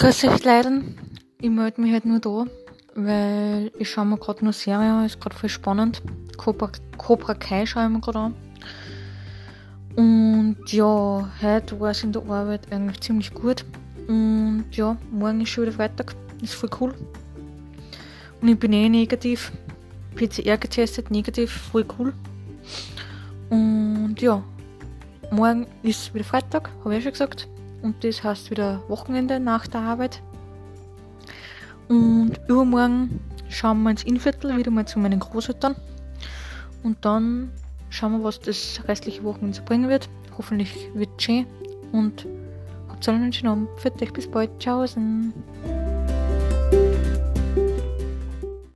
Grüß euch Leute. Ich melde mich halt nur da, weil ich schaue mir gerade nur Serie an, ist gerade voll spannend. Cobra, Cobra Kai schaue ich mir gerade an. Und ja, heute war es in der Arbeit eigentlich ziemlich gut. Und ja, morgen ist schon wieder Freitag. Ist voll cool. Und ich bin eh negativ. PCR getestet, negativ, voll cool. Und ja, morgen ist wieder Freitag, habe ich ja schon gesagt. Und das heißt wieder Wochenende nach der Arbeit. Und übermorgen schauen wir ins Innviertel wieder mal zu meinen Großeltern. Und dann schauen wir, was das restliche Wochenende so bringen wird. Hoffentlich wird es schön. Und habt einen schönen Abend. Für euch bis bald. Ciao.